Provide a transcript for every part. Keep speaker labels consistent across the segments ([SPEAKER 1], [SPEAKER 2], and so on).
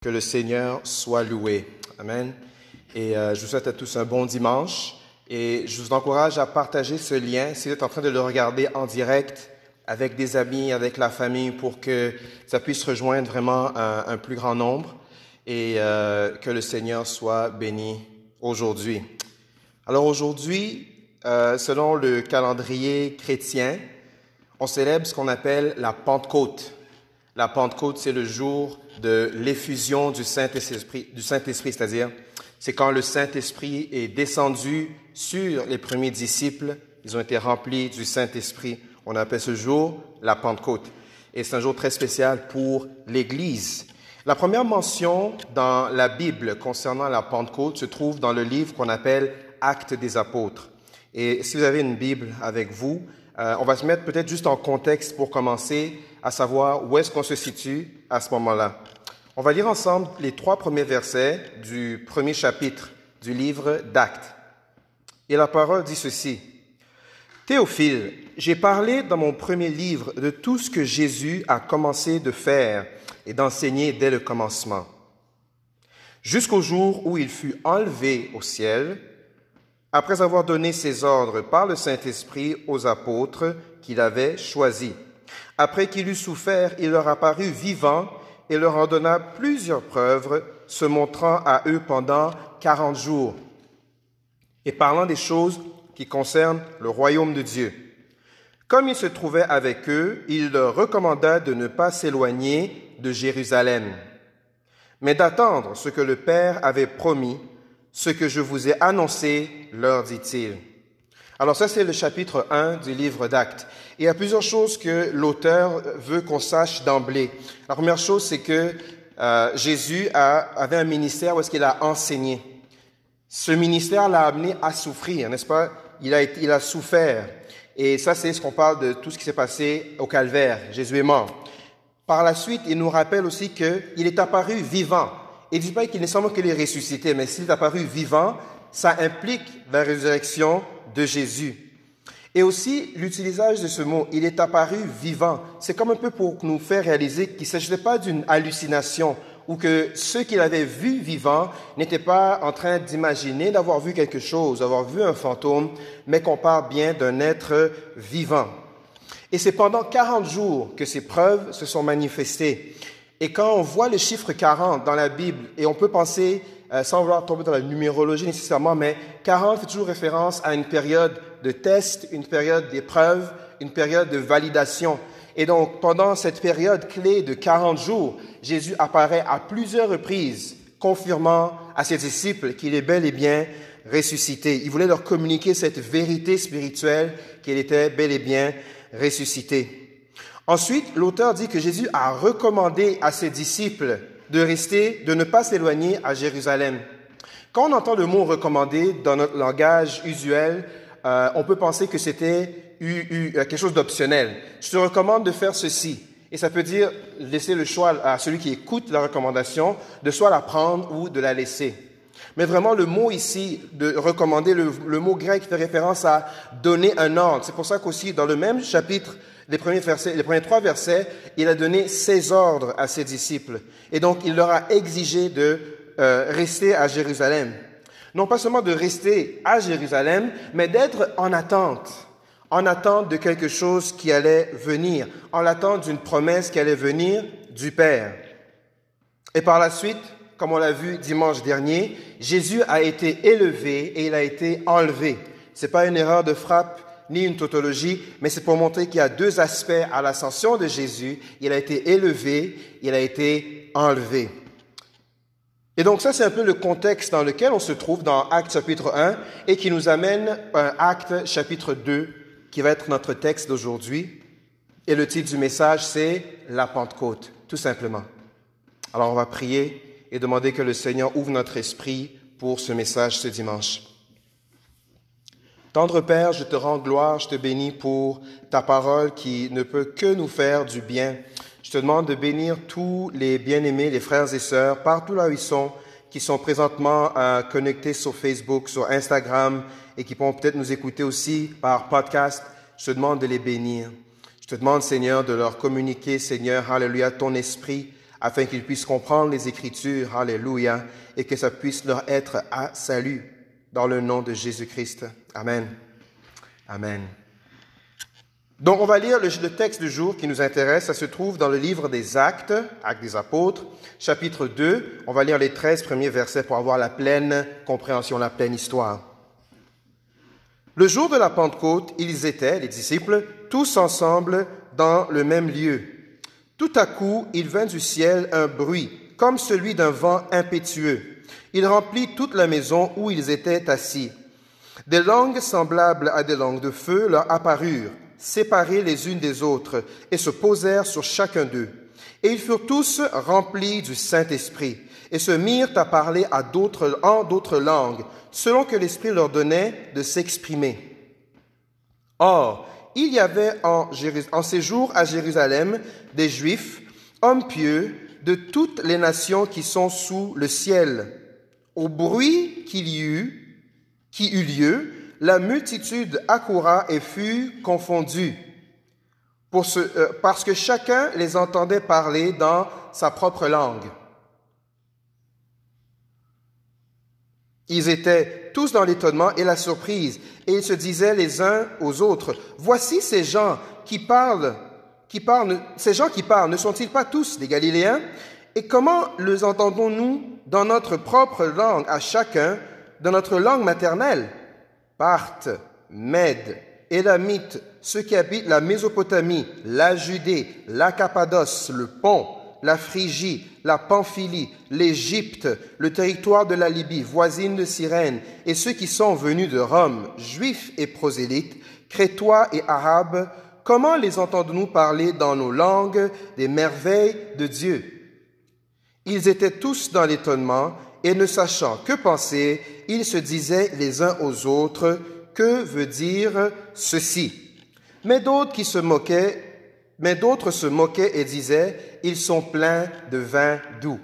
[SPEAKER 1] Que le Seigneur soit loué. Amen. Et euh, je vous souhaite à tous un bon dimanche. Et je vous encourage à partager ce lien si vous êtes en train de le regarder en direct avec des amis, avec la famille, pour que ça puisse rejoindre vraiment un, plus grand nombre et euh, que le Seigneur soit béni aujourd'hui. Alors aujourd'hui, euh, selon le calendrier chrétien, on célèbre ce qu'on appelle la Pentecôte. La Pentecôte, c'est le jour de l'effusion du Saint-Esprit, du Saint-Esprit, c'est-à-dire, c'est quand le Saint-Esprit est descendu sur les premiers disciples, ils ont été remplis du Saint-Esprit. On appelle ce jour la Pentecôte. Et c'est un jour très spécial pour l'Église. La première mention dans la Bible concernant la Pentecôte se trouve dans le livre qu'on appelle Actes des Apôtres. Et si vous avez une Bible avec vous, euh, on va se mettre peut-être juste en contexte pour commencer, à savoir où est-ce qu'on se situe à ce moment-là. On va lire ensemble les trois premiers versets du premier chapitre du livre d'Actes. Et la parole dit ceci. Théophile, j'ai parlé dans mon premier livre de tout ce que Jésus a commencé de faire et d'enseigner dès le commencement, jusqu'au jour où il fut enlevé au ciel, après avoir donné ses ordres par le Saint-Esprit aux apôtres qu'il avait choisis. Après qu'il eut souffert, il leur apparut vivant et leur en donna plusieurs preuves, se montrant à eux pendant quarante jours, et parlant des choses qui concernent le royaume de Dieu. Comme il se trouvait avec eux, il leur recommanda de ne pas s'éloigner de Jérusalem, mais d'attendre ce que le Père avait promis, ce que je vous ai annoncé, leur dit-il. Alors ça, c'est le chapitre 1 du livre d'Actes. Il y a plusieurs choses que l'auteur veut qu'on sache d'emblée. La première chose, c'est que euh, Jésus a, avait un ministère où est-ce qu'il a enseigné. Ce ministère l'a amené à souffrir, n'est-ce pas? Il a, il a souffert. Et ça, c'est ce qu'on parle de tout ce qui s'est passé au calvaire. Jésus est mort. Par la suite, il nous rappelle aussi qu'il est apparu vivant. Il ne dit pas qu'il ne semble qu'il est ressuscité, mais s'il est apparu vivant, ça implique la résurrection Jésus. Et aussi l'utilisation de ce mot, il est apparu vivant. C'est comme un peu pour nous faire réaliser qu'il ne s'agissait pas d'une hallucination ou que ceux qu'il avait vus vivants n'étaient pas en train d'imaginer d'avoir vu quelque chose, d'avoir vu un fantôme, mais qu'on parle bien d'un être vivant. Et c'est pendant 40 jours que ces preuves se sont manifestées. Et quand on voit le chiffre 40 dans la Bible, et on peut penser, euh, sans vouloir tomber dans la numérologie nécessairement, mais 40 fait toujours référence à une période de test, une période d'épreuve, une période de validation. Et donc, pendant cette période clé de 40 jours, Jésus apparaît à plusieurs reprises, confirmant à ses disciples qu'il est bel et bien ressuscité. Il voulait leur communiquer cette vérité spirituelle qu'il était bel et bien ressuscité. Ensuite, l'auteur dit que Jésus a recommandé à ses disciples de rester, de ne pas s'éloigner à Jérusalem. Quand on entend le mot recommandé dans notre langage usuel, euh, on peut penser que c'était euh, quelque chose d'optionnel. Je te recommande de faire ceci. Et ça peut dire laisser le choix à celui qui écoute la recommandation de soit la prendre ou de la laisser. Mais vraiment, le mot ici de recommander, le, le mot grec fait référence à donner un ordre. C'est pour ça qu'aussi, dans le même chapitre, les premiers, versets, les premiers trois versets, il a donné ses ordres à ses disciples. Et donc, il leur a exigé de euh, rester à Jérusalem. Non pas seulement de rester à Jérusalem, mais d'être en attente. En attente de quelque chose qui allait venir. En attente d'une promesse qui allait venir du Père. Et par la suite, comme on l'a vu dimanche dernier, Jésus a été élevé et il a été enlevé. C'est pas une erreur de frappe ni une tautologie, mais c'est pour montrer qu'il y a deux aspects à l'ascension de Jésus. Il a été élevé, il a été enlevé. Et donc ça, c'est un peu le contexte dans lequel on se trouve dans Acte chapitre 1 et qui nous amène à Acte chapitre 2, qui va être notre texte d'aujourd'hui. Et le titre du message, c'est La Pentecôte, tout simplement. Alors on va prier et demander que le Seigneur ouvre notre esprit pour ce message ce dimanche. Tendre Père, je te rends gloire, je te bénis pour ta parole qui ne peut que nous faire du bien. Je te demande de bénir tous les bien-aimés, les frères et sœurs, partout là où ils sont, qui sont présentement euh, connectés sur Facebook, sur Instagram et qui pourront peut-être nous écouter aussi par podcast. Je te demande de les bénir. Je te demande, Seigneur, de leur communiquer, Seigneur, Alléluia, ton esprit, afin qu'ils puissent comprendre les Écritures, alléluia, et que ça puisse leur être à salut, dans le nom de Jésus-Christ. Amen. Amen. Donc on va lire le, texte du jour qui nous intéresse. Ça se trouve dans le livre des Actes, Actes des Apôtres, chapitre 2. On va lire les 13 premiers versets pour avoir la pleine compréhension, la pleine histoire. Le jour de la Pentecôte, ils étaient, les disciples, tous ensemble dans le même lieu. Tout à coup, il vint du ciel un bruit, comme celui d'un vent impétueux. Il remplit toute la maison où ils étaient assis. Des langues semblables à des langues de feu leur apparurent séparés les unes des autres, et se posèrent sur chacun d'eux. Et ils furent tous remplis du Saint-Esprit, et se mirent à parler à d'autres, en d'autres langues, selon que l'Esprit leur donnait de s'exprimer. Or, il y avait en, en séjour à Jérusalem des Juifs, hommes pieux, de toutes les nations qui sont sous le ciel. Au bruit qu'il y eut, qui eut lieu, la multitude accoura et fut confondue, euh, parce que chacun les entendait parler dans sa propre langue. Ils étaient tous dans l'étonnement et la surprise, et ils se disaient les uns aux autres, Voici ces gens qui parlent, qui parlent, ces gens qui parlent, ne sont-ils pas tous des Galiléens? Et comment les entendons-nous dans notre propre langue à chacun, dans notre langue maternelle? Parthes, Mèdes, Élamites, ceux qui habitent la Mésopotamie, la Judée, la Cappadoce, le Pont, la Phrygie, la Pamphylie, l'Égypte, le territoire de la Libye, voisine de Cyrène, et ceux qui sont venus de Rome, juifs et prosélytes, crétois et arabes, comment les entendons-nous parler dans nos langues des merveilles de Dieu? Ils étaient tous dans l'étonnement et ne sachant que penser, ils se disaient les uns aux autres, que veut dire ceci? Mais d'autres qui se moquaient, mais d'autres se moquaient et disaient, ils sont pleins de vin doux.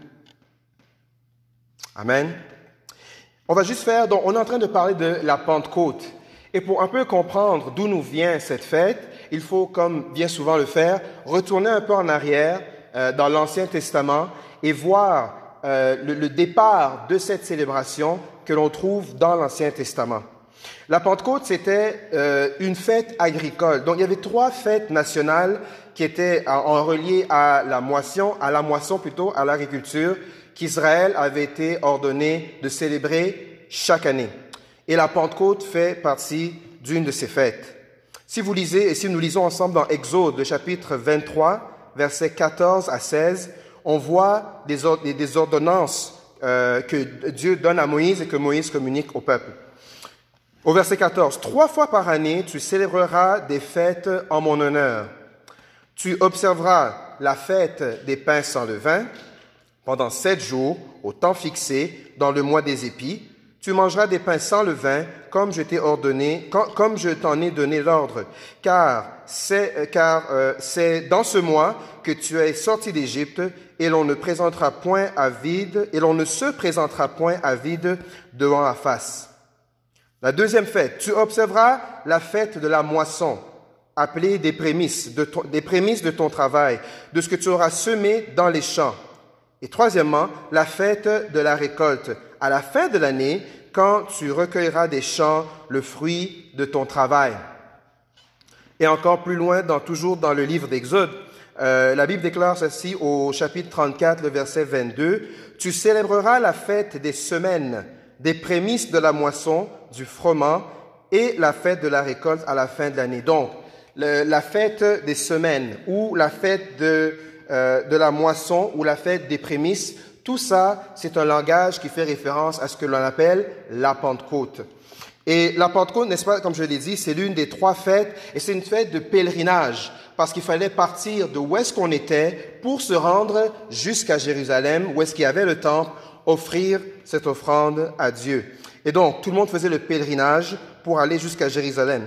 [SPEAKER 1] Amen. On va juste faire, donc on est en train de parler de la Pentecôte. Et pour un peu comprendre d'où nous vient cette fête, il faut, comme bien souvent le faire, retourner un peu en arrière euh, dans l'Ancien Testament et voir euh, le, départ de cette célébration que l'on trouve dans l'Ancien Testament. La Pentecôte, c'était euh, une fête agricole. Donc, il y avait trois fêtes nationales qui étaient en, reliées à la moisson, à la moisson plutôt, à l'agriculture, qu'Israël avait été ordonné de célébrer chaque année. Et la Pentecôte fait partie d'une de ces fêtes. Si vous lisez, et si nous lisons ensemble dans Exode, le chapitre 23, versets 14 à 16, on voit des, ordonnances euh, que Dieu donne à Moïse et que Moïse communique au peuple. Au verset 14, Trois fois par année, tu célébreras des fêtes en mon honneur. Tu observeras la fête des pains sans levain pendant sept jours, au temps fixé, dans le mois des épis. Tu mangeras des pains sans levain, comme je t'ai ordonné, comme je t'en ai donné l'ordre, car c'est, euh, car euh, c'est dans ce mois que tu es sorti d'Égypte et l'on ne présentera point à vide, et l'on ne se présentera point à vide devant la face. La deuxième fête, tu observeras la fête de la moisson, appelée des prémices, de des prémices de ton travail, de ce que tu auras semé dans les champs. Et troisièmement, la fête de la récolte, à la fin de l'année, quand tu recueilleras des champs le fruit de ton travail. Et encore plus loin, dans, toujours dans le livre d'Exode, euh, la Bible déclare ceci au chapitre 34, le verset 22. Tu célébreras la fête des semaines, des prémices de la moisson, du froment et la fête de la récolte à la fin de l'année. Donc, la fête des semaines ou la fête de, euh, de la moisson ou la fête des prémices, tout ça, c'est un langage qui fait référence à ce que l'on appelle la Pentecôte. Et la Pentecôte, n'est-ce pas, comme je l'ai dit, c'est l'une des trois fêtes et c'est une fête de pèlerinage parce qu'il fallait partir de où est-ce qu'on était pour se rendre jusqu'à Jérusalem, où est-ce qu'il y avait le temple, offrir cette offrande à Dieu. Et donc, tout le monde faisait le pèlerinage pour aller jusqu'à Jérusalem.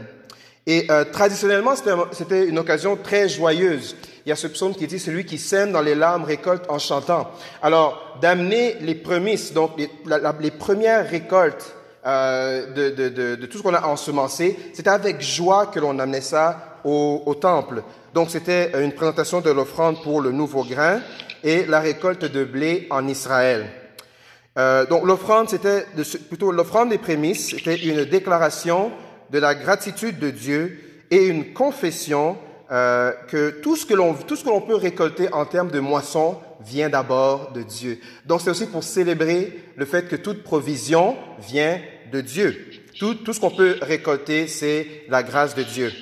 [SPEAKER 1] Et euh, traditionnellement, c'était une occasion très joyeuse. Il y a ce psaume qui dit celui qui sème dans les larmes récolte en chantant. Alors, d'amener les prémices, donc les, premières récoltes euh, de, tout ce qu'on a ensemencé, c'était avec joie que l'on amenait ça au, au temple. Donc c'était une présentation de l'offrande pour le nouveau grain. et la récolte de blé en Israël. Euh, donc l'offrande, c'était plutôt l'offrande des prémices, c'était une déclaration de la gratitude de Dieu et une confession euh, que tout ce que l'on peut récolter en termes de moisson vient d'abord de Dieu. Donc c'est aussi pour célébrer le fait que toute provision vient de Dieu. Tout, tout ce qu'on peut récolter, c'est la grâce de Dieu.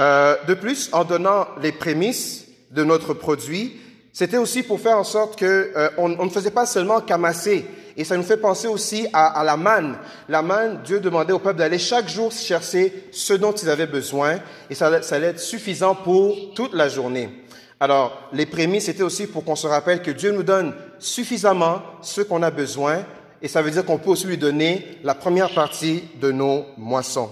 [SPEAKER 1] Euh, de plus, en donnant les prémices de notre produit, c'était aussi pour faire en sorte que euh, on, on, ne faisait pas seulement qu'amasser. Et ça nous fait penser aussi à, la manne. La manne, Dieu demandait au peuple d'aller chaque jour chercher ce dont ils avaient besoin, et ça, allait être suffisant pour toute la journée. Alors, les prémices, c'était aussi pour qu'on se rappelle que Dieu nous donne suffisamment ce qu'on a besoin, et ça veut dire qu'on peut aussi lui donner la première partie de nos moissons.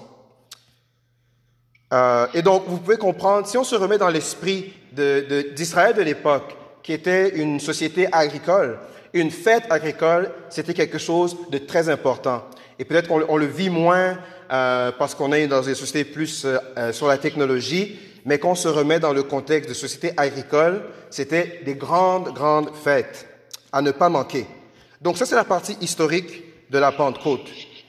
[SPEAKER 1] Euh, et donc, vous pouvez comprendre, si on se remet dans l'esprit d'Israël de l'époque, qui était une société agricole, une fête agricole, c'était quelque chose de très important. Et peut-être qu'on on le vit moins euh, parce qu'on est dans une société plus euh, sur la technologie, mais qu'on se remet dans le contexte de société agricole, c'était des grandes, grandes fêtes à ne pas manquer. Donc ça, c'est la partie historique de la Pentecôte.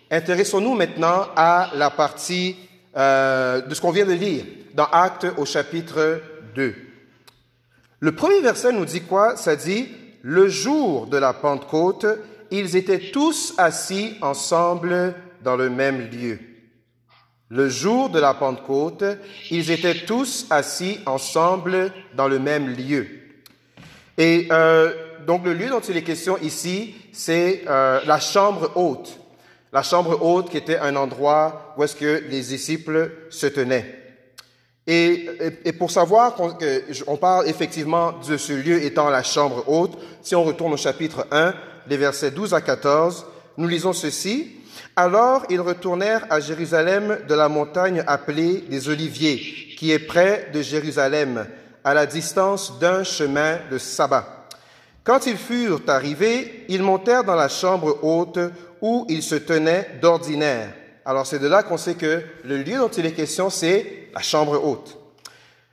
[SPEAKER 1] Intéressons-nous maintenant à la partie euh, de ce qu'on vient de lire dans Actes au chapitre 2. Le premier verset nous dit quoi? Ça dit, le jour de la Pentecôte, ils étaient tous assis ensemble dans le même lieu. Le jour de la Pentecôte, ils étaient tous assis ensemble dans le même lieu. Et euh, donc le lieu dont il est question ici, c'est euh, la chambre haute. La chambre haute qui était un endroit où est-ce que les disciples se tenaient. Et, et pour savoir qu'on on parle effectivement de ce lieu étant la chambre haute, si on retourne au chapitre 1, les versets 12 à 14, nous lisons ceci. Alors ils retournèrent à Jérusalem de la montagne appelée des Oliviers, qui est près de Jérusalem, à la distance d'un chemin de sabbat. Quand ils furent arrivés, ils montèrent dans la chambre haute où ils se tenaient d'ordinaire. Alors c'est de là qu'on sait que le lieu dont il est question, c'est la chambre haute.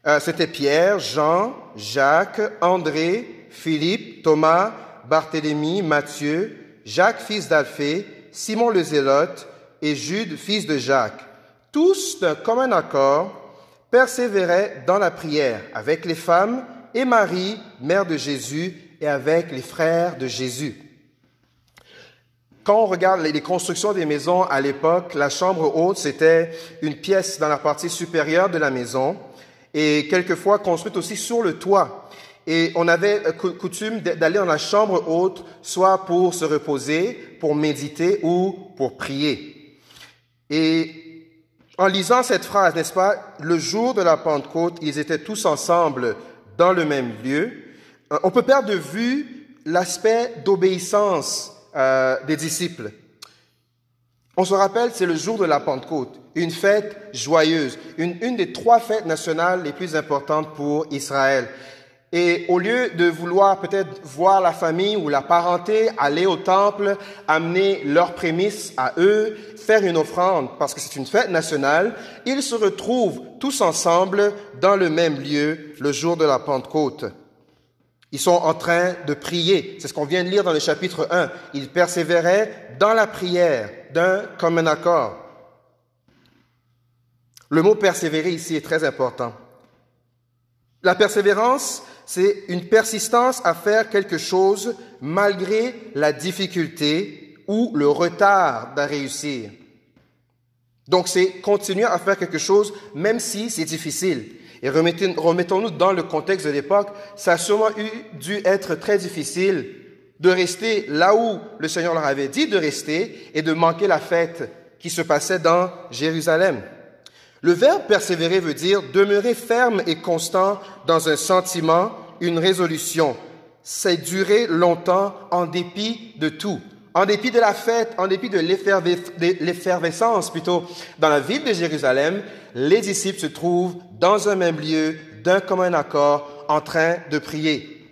[SPEAKER 1] Euh, C'était Pierre, Jean, Jacques, André, Philippe, Thomas, Barthélemy, Matthieu, Jacques, fils d'Alphée, Simon le Zélote et Jude, fils de Jacques. Tous d'un commun accord persévéraient dans la prière avec les femmes et Marie, mère de Jésus, et avec les frères de Jésus. Quand on regarde les constructions des maisons à l'époque, la chambre haute, c'était une pièce dans la partie supérieure de la maison et quelquefois construite aussi sur le toit. Et on avait coutume d'aller dans la chambre haute, soit pour se reposer, pour méditer ou pour prier. Et en lisant cette phrase, n'est-ce pas, le jour de la Pentecôte, ils étaient tous ensemble dans le même lieu. Euh, on peut perdre de vue l'aspect d'obéissance euh, des disciples. On se rappelle, c'est le jour de la Pentecôte, une fête joyeuse, une, une des trois fêtes nationales les plus importantes pour Israël. Et au lieu de vouloir peut-être voir la famille ou la parenté aller au temple, amener leurs prémices à eux, faire une offrande, parce que c'est une fête nationale, ils se retrouvent tous ensemble dans le même lieu le jour de la Pentecôte. Ils sont en train de prier. C'est ce qu'on vient de lire dans le chapitre 1. Ils persévéraient dans la prière d'un commun accord. Le mot persévérer ici est très important. La persévérance, c'est une persistance à faire quelque chose malgré la difficulté ou le retard à réussir. Donc c'est continuer à faire quelque chose même si c'est difficile. Et remettons-nous dans le contexte de l'époque, ça a sûrement eu, dû être très difficile de rester là où le Seigneur leur avait dit de rester et de manquer la fête qui se passait dans Jérusalem. Le verbe persévérer veut dire demeurer ferme et constant dans un sentiment, une résolution. C'est durer longtemps en dépit de tout. En dépit de la fête, en dépit de l'effervescence plutôt, dans la ville de Jérusalem, les disciples se trouvent dans un même lieu, d'un commun accord, en train de prier.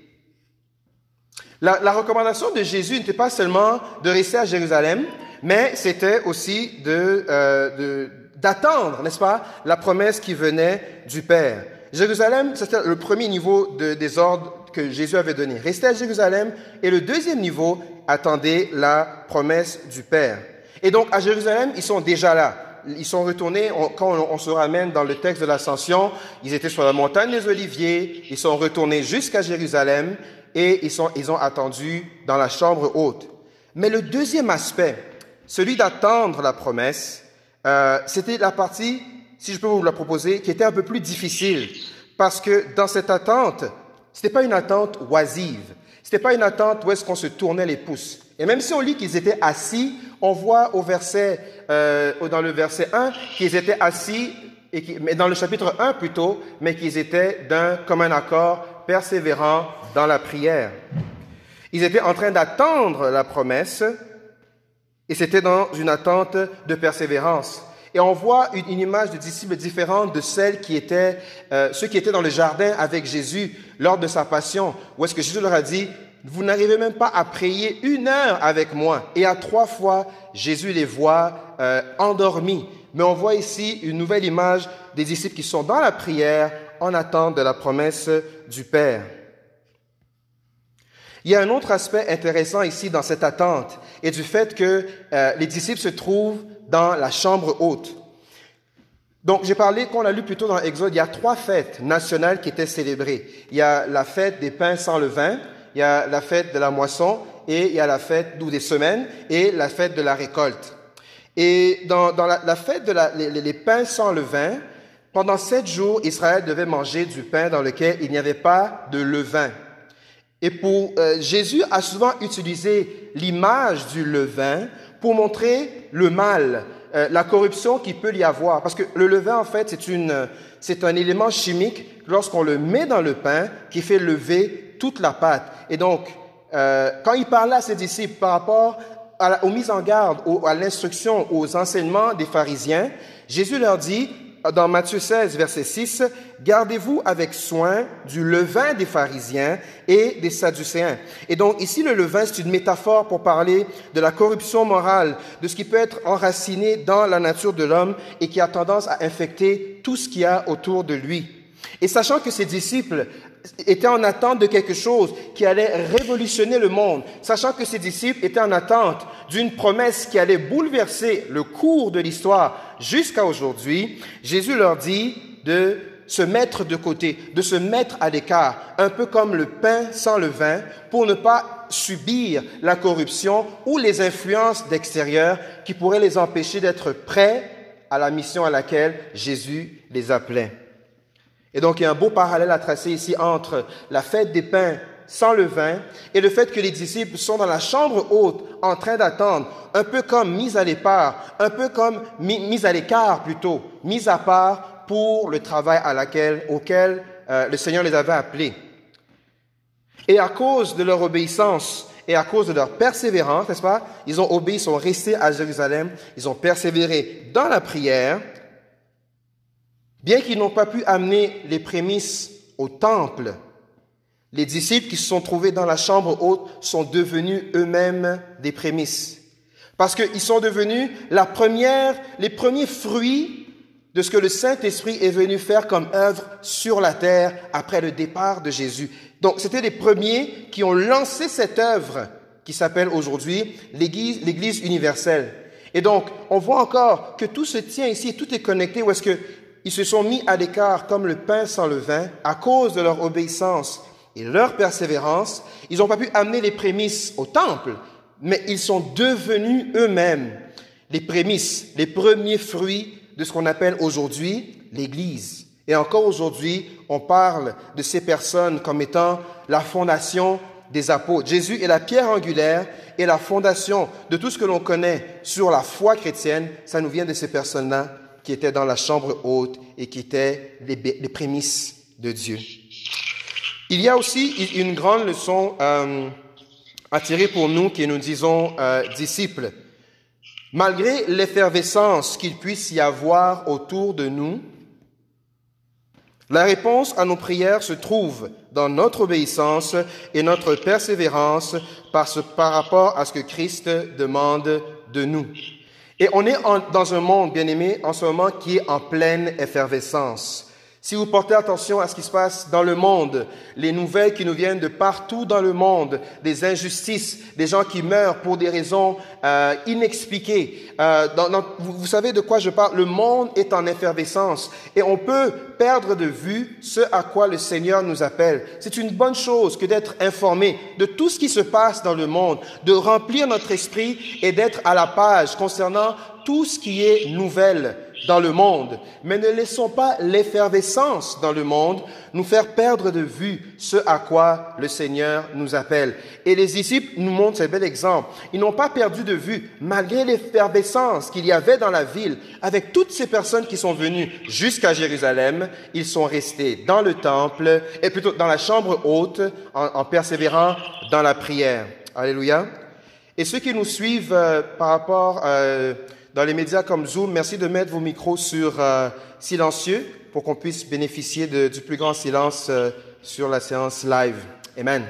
[SPEAKER 1] La, recommandation de Jésus n'était pas seulement de rester à Jérusalem, mais c'était aussi euh, d'attendre, n'est-ce pas, la promesse qui venait du Père. Jérusalem, c'était le premier niveau de, des ordres que Jésus avait donné. Restez à Jérusalem. Et le deuxième niveau, attendez la promesse du Père. Et donc, à Jérusalem, ils sont déjà là. Ils sont retournés, quand on, se ramène dans le texte de l'Ascension, ils étaient sur la montagne des Oliviers, ils sont retournés jusqu'à Jérusalem et ils, sont, ils ont attendu dans la chambre haute. Mais le deuxième aspect, celui d'attendre la promesse, euh, c'était la partie, si je peux vous la proposer, qui était un peu plus difficile. Parce que dans cette attente, c'était pas une attente oisive. C'était pas une attente où est-ce qu'on se tournait les pouces. Et même si on lit qu'ils étaient assis, on voit au verset, euh, dans le verset 1 qu'ils étaient assis, mais dans le chapitre 1 plutôt, mais qu'ils étaient d'un commun accord persévérant dans la prière. Ils étaient en train d'attendre la promesse, et c'était dans une attente de persévérance. Et on voit une, image de disciples différente de celle qui étaient, euh, ceux qui étaient dans le jardin avec Jésus lors de sa passion, où est-ce que Jésus leur a dit, vous n'arrivez même pas à prier une heure avec moi. Et à trois fois, Jésus les voit euh, endormis. Mais on voit ici une nouvelle image des disciples qui sont dans la prière en attente de la promesse du Père. Il y a un autre aspect intéressant ici dans cette attente et du fait que euh, les disciples se trouvent dans la chambre haute. Donc, j'ai parlé, qu'on a lu plus tôt dans Exode, il y a trois fêtes nationales qui étaient célébrées. Il y a la fête des pains sans levain, il y a la fête de la moisson et il y a la fête des semaines et la fête de la récolte. Et dans, la, fête de pains sans levain, pendant sept jours, Israël devait manger du pain dans lequel il n'y avait pas de levain. Et pour euh, Jésus a souvent utilisé l'image du levain pour montrer le mal, euh, la corruption qui peut y avoir. Parce que le levain, en fait, c'est une, c'est un élément chimique lorsqu'on le met dans le pain qui fait lever toute la pâte. Et donc, euh, quand il parlait à ses disciples par rapport à aux mises en garde, à l'instruction, aux enseignements des pharisiens, Jésus leur dit, dans Matthieu 16, verset 6, Gardez-vous avec soin du levain des pharisiens et des sadducéens. Et donc ici, le levain, c'est une métaphore pour parler de la corruption morale, de ce qui peut être enraciné dans la nature de l'homme et qui a tendance à infecter tout ce qu'il y a autour de lui. Et sachant que ses disciples étaient en attente de quelque chose qui allait révolutionner le monde, sachant que ses disciples étaient en attente d'une promesse qui allait bouleverser le cours de l'histoire jusqu'à aujourd'hui, Jésus leur dit de se mettre de côté, de se mettre à l'écart, un peu comme le pain sans le vin, pour ne pas subir la corruption ou les influences d'extérieur qui pourraient les empêcher d'être prêts à la mission à laquelle Jésus les appelait. Et donc, il y a un beau parallèle à tracer ici entre la fête des pains sans le vin et le fait que les disciples sont dans la chambre haute en train d'attendre, un peu comme mis à l'écart, un peu comme mis, à l'écart plutôt, mis à part pour le travail à laquelle, auquel euh, le Seigneur les avait appelés. Et à cause de leur obéissance et à cause de leur persévérance, n'est-ce pas, ils ont obéi, ils sont restés à Jérusalem, ils ont persévéré dans la prière, Bien qu'ils n'ont pas pu amener les prémices au temple, les disciples qui se sont trouvés dans la chambre haute sont devenus eux-mêmes des prémices. Parce qu'ils sont devenus la première, les premiers fruits de ce que le Saint-Esprit est venu faire comme œuvre sur la terre après le départ de Jésus. Donc, c'était les premiers qui ont lancé cette œuvre qui s'appelle aujourd'hui l'Église universelle. Et donc, on voit encore que tout se tient ici, tout est connecté, où est-ce que ils se sont mis à l'écart comme le pain sans le vin à cause de leur obéissance et leur persévérance. Ils n'ont pas pu amener les prémices au temple, mais ils sont devenus eux-mêmes les prémices, les premiers fruits de ce qu'on appelle aujourd'hui l'Église. Et encore aujourd'hui, on parle de ces personnes comme étant la fondation des apôtres. Jésus est la pierre angulaire et la fondation de tout ce que l'on connaît sur la foi chrétienne. Ça nous vient de ces personnes-là qui étaient dans la chambre haute et qui étaient les, prémices de Dieu. Il y a aussi une grande leçon euh, à tirer pour nous qui nous disons euh, disciples. Malgré l'effervescence qu'il puisse y avoir autour de nous, la réponse à nos prières se trouve dans notre obéissance et notre persévérance par rapport à ce que Christ demande de nous. Et on est dans un monde, bien aimé, en ce moment qui est en pleine effervescence. Si vous portez attention à ce qui se passe dans le monde, les nouvelles qui nous viennent de partout dans le monde, des injustices, des gens qui meurent pour des raisons euh, inexpliquées, euh, vous savez de quoi je parle? Le monde est en effervescence et on peut perdre de vue ce à quoi le Seigneur nous appelle. C'est une bonne chose que d'être informé de tout ce qui se passe dans le monde, de remplir notre esprit et d'être à la page concernant tout ce qui est nouvelle dans le monde, mais ne laissons pas l'effervescence dans le monde nous faire perdre de vue ce à quoi le Seigneur nous appelle. Et les disciples nous montrent ce bel exemple. Ils n'ont pas perdu de vue, malgré l'effervescence qu'il y avait dans la ville, avec toutes ces personnes qui sont venues jusqu'à Jérusalem, ils sont restés dans le temple, et plutôt dans la chambre haute, en, persévérant dans la prière. Alléluia. Et ceux qui nous suivent euh, par rapport... Euh, dans les médias comme Zoom, merci de mettre vos micros sur euh, silencieux pour qu'on puisse bénéficier du plus grand silence euh, sur la séance live. Amen.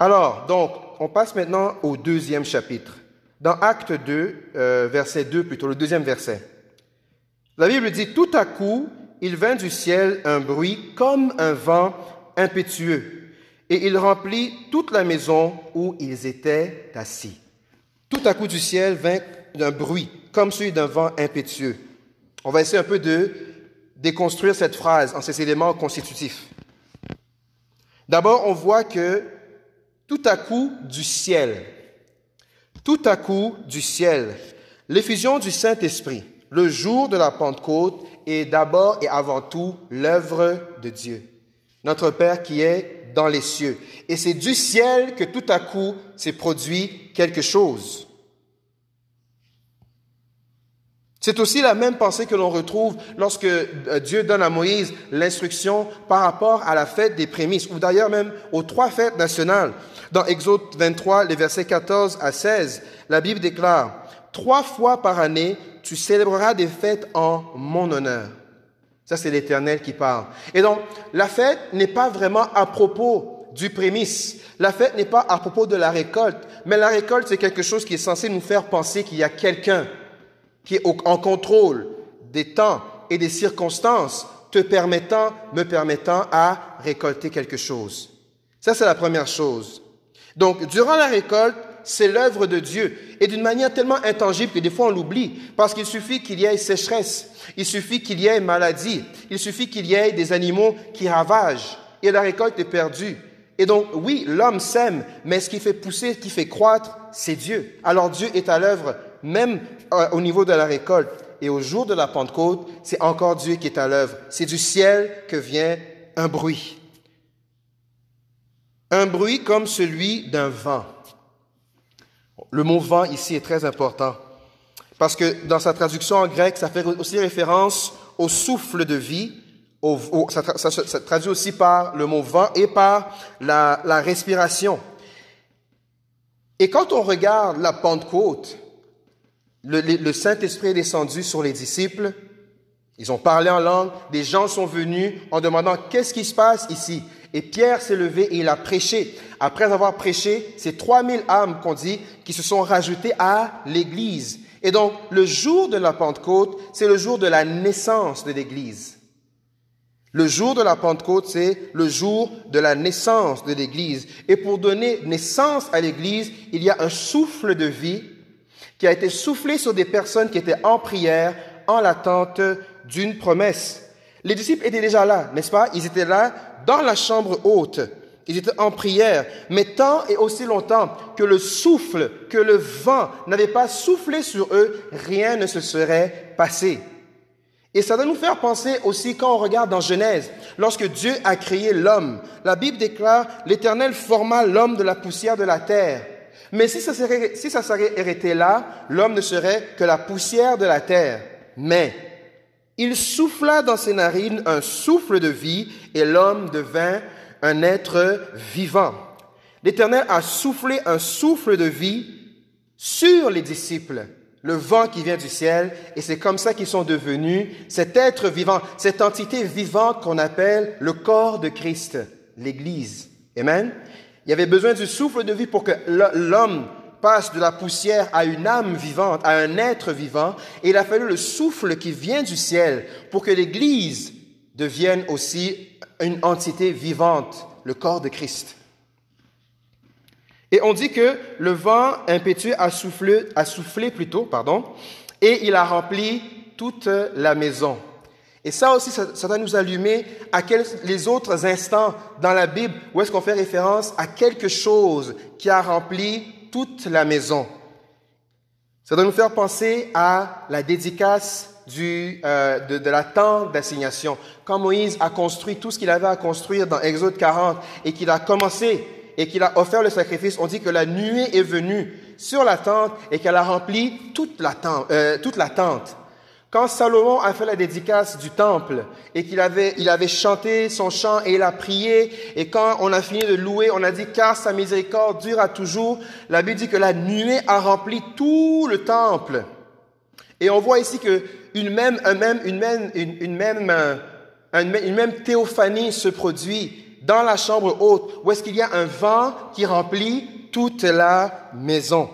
[SPEAKER 1] Alors, donc, on passe maintenant au deuxième chapitre. Dans Acte 2, euh, verset 2 plutôt, le deuxième verset. La Bible dit, tout à coup, il vint du ciel un bruit comme un vent impétueux, et il remplit toute la maison où ils étaient assis. Tout à coup du ciel vint d'un bruit, comme celui d'un vent impétueux. On va essayer un peu de déconstruire cette phrase en ses éléments constitutifs. D'abord, on voit que tout à coup du ciel, tout à coup du ciel, l'effusion du Saint-Esprit, le jour de la Pentecôte, est d'abord et avant tout l'œuvre de Dieu, notre Père qui est dans les cieux. Et c'est du ciel que tout à coup s'est produit quelque chose. C'est aussi la même pensée que l'on retrouve lorsque euh, Dieu donne à Moïse l'instruction par rapport à la fête des prémices, ou d'ailleurs même aux trois fêtes nationales. Dans Exode 23, les versets 14 à 16, la Bible déclare, Trois fois par année, tu célébreras des fêtes en mon honneur. Ça, c'est l'Éternel qui parle. Et donc, la fête n'est pas vraiment à propos du prémisse. La fête n'est pas à propos de la récolte. Mais la récolte, c'est quelque chose qui est censé nous faire penser qu'il y a quelqu'un qui est en contrôle des temps et des circonstances, te permettant, me permettant à récolter quelque chose. Ça, c'est la première chose. Donc, durant la récolte, c'est l'œuvre de Dieu. Et d'une manière tellement intangible que des fois on l'oublie. Parce qu'il suffit qu'il y ait sécheresse. Il suffit qu'il y ait maladie. Il suffit qu'il y ait des animaux qui ravagent. Et la récolte est perdue. Et donc, oui, l'homme sème, mais ce qui fait pousser, ce qui fait croître, c'est Dieu. Alors Dieu est à l'œuvre même euh, au niveau de la récolte et au jour de la Pentecôte, c'est encore Dieu qui est à l'œuvre. C'est du ciel que vient un bruit. Un bruit comme celui d'un vent. Le mot vent ici est très important parce que dans sa traduction en grec, ça fait aussi référence au souffle de vie. ça, traduit aussi par le mot vent et par la respiration. Et quand on regarde la Pentecôte, le, Saint-Esprit est descendu sur les disciples. Ils ont parlé en langue. Des gens sont venus en demandant qu'est-ce qui se passe ici? Et Pierre s'est levé et il a prêché. Après avoir prêché, c'est 3000 âmes qu'on dit qui se sont rajoutées à l'Église. Et donc, le jour de la Pentecôte, c'est le jour de la naissance de l'Église. Le jour de la Pentecôte, c'est le jour de la naissance de l'Église. Et pour donner naissance à l'Église, il y a un souffle de vie qui a été soufflé sur des personnes qui étaient en prière en l'attente d'une promesse. Les disciples étaient déjà là, n'est-ce pas? Ils étaient là dans la chambre haute. Ils étaient en prière, mais tant et aussi longtemps que le souffle, que le vent n'avait pas soufflé sur eux, rien ne se serait passé. Et ça doit nous faire penser aussi quand on regarde dans Genèse, lorsque Dieu a créé l'homme. La Bible déclare, l'Éternel forma l'homme de la poussière de la terre. Mais si ça serait, là, l'homme ne serait que la poussière de la terre. Mais il souffla dans ses narines un souffle de vie et l'homme devint un être vivant. L'Éternel a soufflé un souffle de vie sur les disciples, le vent qui vient du ciel, et c'est comme ça qu'ils sont devenus cet être vivant, cette entité vivante qu'on appelle le corps de Christ, l'Église. Amen. Il y avait besoin du souffle de vie pour que l'homme passe de la poussière à une âme vivante, à un être vivant, et il a fallu le souffle qui vient du ciel pour que l'Église devienne aussi une entité vivante, le corps de Christ. Et on dit que le vent impétueux a soufflé, a soufflé plutôt, pardon, et il a rempli toute la maison. Et ça aussi, ça, ça doit nous allumer à quels, les autres instants dans la Bible où est-ce qu'on fait référence à quelque chose qui a rempli toute la maison. Ça doit nous faire penser à la dédicace du, euh, de, de, la tente d'assignation. Quand Moïse a construit tout ce qu'il avait à construire dans Exode 40 et qu'il a commencé et qu'il a offert le sacrifice, on dit que la nuée est venue sur la tente et qu'elle a rempli toute la tente. Euh, toute la tente. Quand Salomon a fait la dédicace du temple et qu'il avait, il avait chanté son chant et il a prié, et quand on a fini de louer, on a dit car sa miséricorde dure à toujours, la Bible dit que la nuée a rempli tout le temple. Et on voit ici que une même, un même, une même, une, même, une même théophanie se produit dans la chambre haute, où est-ce qu'il y a un vent qui remplit toute la maison.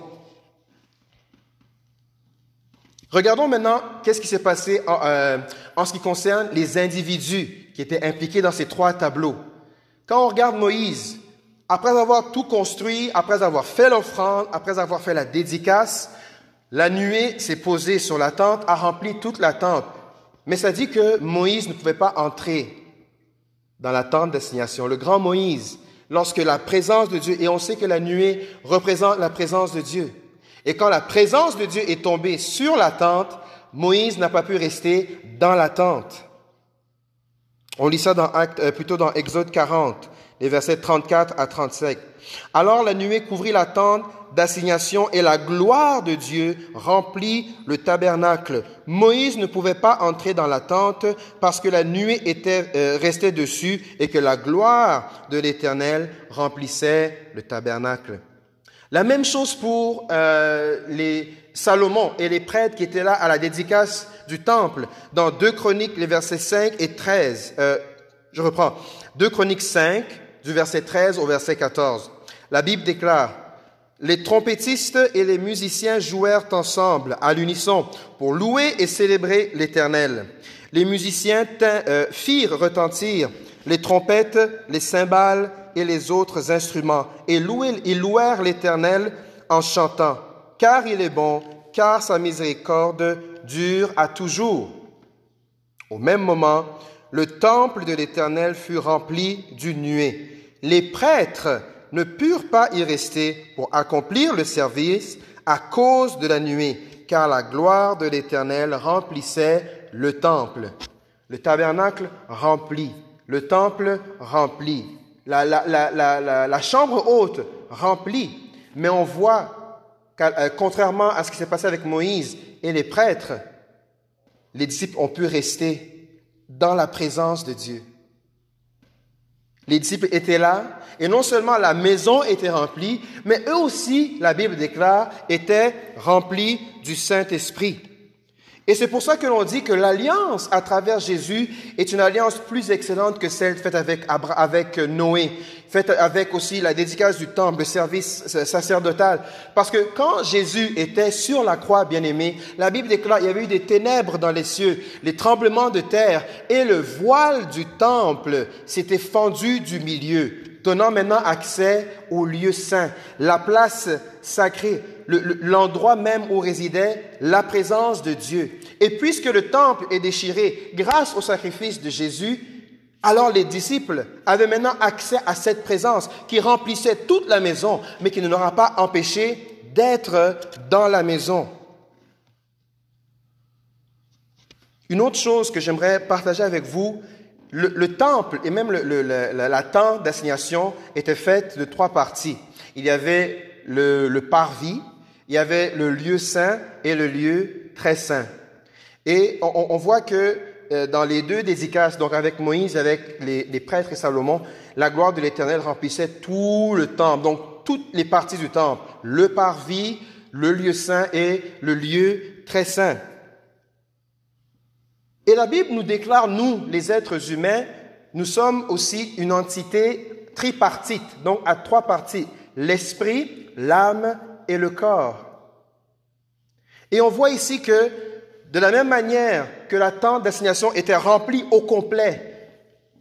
[SPEAKER 1] Regardons maintenant qu'est-ce qui s'est passé en, euh, en, ce qui concerne les individus qui étaient impliqués dans ces trois tableaux. Quand on regarde Moïse, après avoir tout construit, après avoir fait l'offrande, après avoir fait la dédicace, la nuée s'est posée sur la tente, a rempli toute la tente. Mais ça dit que Moïse ne pouvait pas entrer dans la tente d'assignation. Le grand Moïse, lorsque la présence de Dieu, et on sait que la nuée représente la présence de Dieu, et quand la présence de Dieu est tombée sur la tente, Moïse n'a pas pu rester dans la tente. On lit ça dans acte, euh, plutôt dans Exode 40, les versets 34 à 35. Alors la nuée couvrit la tente d'assignation et la gloire de Dieu remplit le tabernacle. Moïse ne pouvait pas entrer dans la tente parce que la nuée était euh, restée dessus et que la gloire de l'Éternel remplissait le tabernacle. La même chose pour euh, les Salomon et les prêtres qui étaient là à la dédicace du temple. Dans 2 Chroniques, les versets 5 et 13. Euh, je reprends. 2 Chroniques 5, du verset 13 au verset 14. La Bible déclare, les trompettistes et les musiciens jouèrent ensemble à l'unisson pour louer et célébrer l'Éternel. Les musiciens euh, firent retentir les trompettes, les cymbales et les autres instruments, et ils louèrent l'Éternel en chantant, car il est bon, car sa miséricorde dure à toujours. Au même moment, le temple de l'Éternel fut rempli d'une nuée. Les prêtres ne purent pas y rester pour accomplir le service à cause de la nuée, car la gloire de l'Éternel remplissait le temple. Le tabernacle rempli, le temple rempli, la, chambre haute remplie. Mais on voit, euh, contrairement à ce qui s'est passé avec Moïse et les prêtres, les disciples ont pu rester dans la présence de Dieu. Les disciples étaient là, et non seulement la maison était remplie, mais eux aussi, la Bible déclare, étaient remplis du Saint-Esprit. Et c'est pour ça que l'on dit que l'alliance à travers Jésus est une alliance plus excellente que celle faite avec, avec Noé, faite avec aussi la dédicace du temple, le service sacerdotal. Parce que quand Jésus était sur la croix, bien aimé, la Bible déclare il y avait eu des ténèbres dans les cieux, les tremblements de terre, et le voile du temple s'était fendu du milieu, donnant maintenant accès au lieu saint, la place sacrée l'endroit même où résidait la présence de Dieu. Et puisque le temple est déchiré grâce au sacrifice de Jésus, alors les disciples avaient maintenant accès à cette présence qui remplissait toute la maison, mais qui ne leur a pas empêché d'être dans la maison. Une autre chose que j'aimerais partager avec vous, le, temple et même le, la, la tente d'assignation était faite de trois parties. Il y avait le, parvis, il y avait le lieu saint et le lieu très saint. Et on, voit que euh, dans les deux dédicaces, donc avec Moïse, avec les, prêtres et Salomon, la gloire de l'Éternel remplissait tout le temple, donc toutes les parties du temple, le parvis, le lieu saint et le lieu très saint. Et la Bible nous déclare, nous, les êtres humains, nous sommes aussi une entité tripartite, donc à trois parties, l'esprit, l'âme et le corps. Et on voit ici que de la même manière que la tente d'assignation était remplie au complet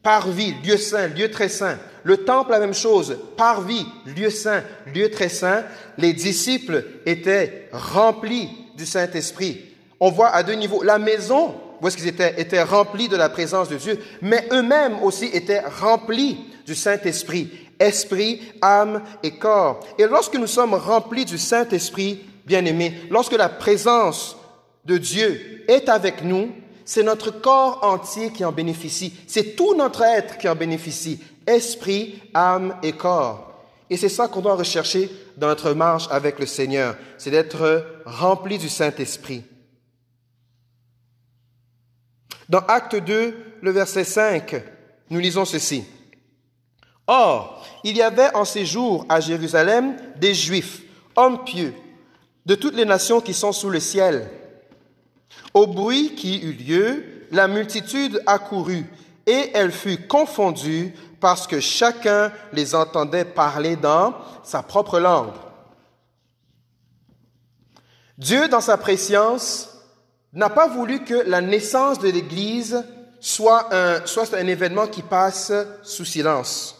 [SPEAKER 1] parvis, lieu saint, lieu très saint. Le temple, la même chose, parvis, lieu saint, lieu très saint. Les disciples étaient remplis du Saint-Esprit. On voit à deux niveaux. La maison, où est-ce qu'ils étaient, étaient remplis de la présence de Dieu, mais eux-mêmes aussi étaient remplis du Saint-Esprit. Esprit, âme et corps. Et lorsque nous sommes remplis du Saint-Esprit, bien aimés, lorsque la présence de Dieu est avec nous, c'est notre corps entier qui en bénéficie. C'est tout notre être qui en bénéficie. Esprit, âme et corps. Et c'est ça qu'on doit rechercher dans notre marche avec le Seigneur. C'est d'être rempli du Saint-Esprit. Dans Acte 2, le verset 5, nous lisons ceci. Or, il y avait en ces jours à Jérusalem des Juifs, hommes pieux, de toutes les nations qui sont sous le ciel. Au bruit qui eut lieu, la multitude accourut, et elle fut confondue parce que chacun les entendait parler dans sa propre langue. Dieu, dans sa préscience, n'a pas voulu que la naissance de l'Église soit un, soit un événement qui passe sous silence.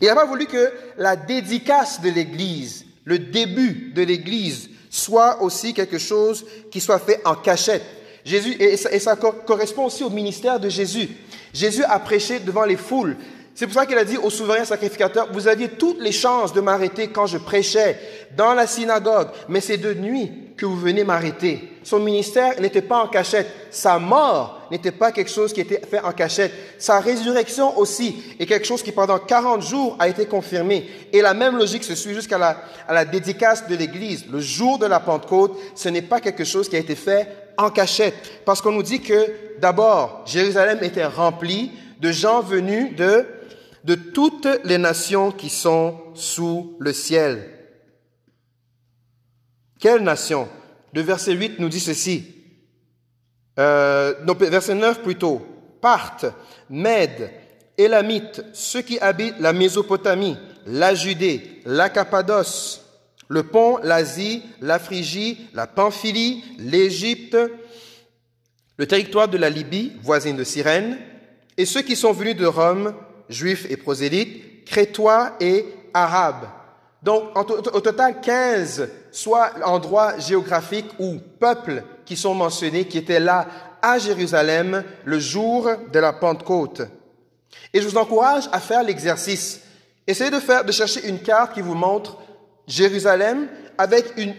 [SPEAKER 1] Il n'a pas voulu que la dédicace de l'Église, le début de l'Église, soit aussi quelque chose qui soit fait en cachette. Jésus, et ça, et ça correspond aussi au ministère de Jésus. Jésus a prêché devant les foules. C'est pour ça qu'il a dit au souverain sacrificateur, vous aviez toutes les chances de m'arrêter quand je prêchais dans la synagogue, mais c'est de nuit que vous venez m'arrêter. Son ministère n'était pas en cachette. Sa mort n'était pas quelque chose qui était fait en cachette. Sa résurrection aussi est quelque chose qui pendant 40 jours a été confirmé. Et la même logique se suit jusqu'à la, à la dédicace de l'Église. Le jour de la Pentecôte, ce n'est pas quelque chose qui a été fait en cachette. Parce qu'on nous dit que d'abord, Jérusalem était remplie de gens venus de toutes les nations qui sont sous le ciel. Quelle nation? Le verset 8 nous dit ceci. Euh, verset 9 plutôt. Parthes, Mèdes, Élamites, ceux qui habitent la Mésopotamie, la Judée, la Cappadoce, le Pont, l'Asie, la Phrygie, la Pamphylie, l'Égypte, le territoire de la Libye, voisine de Cyrène, et ceux qui sont venus de Rome, juifs et prosélytes, crétois et arabes. Donc, au total, 15 soit endroits géographiques ou peuples qui sont mentionnés, qui étaient là à Jérusalem le jour de la Pentecôte. Et je vous encourage à faire l'exercice. Essayez de faire, de chercher une carte qui vous montre Jérusalem avec une,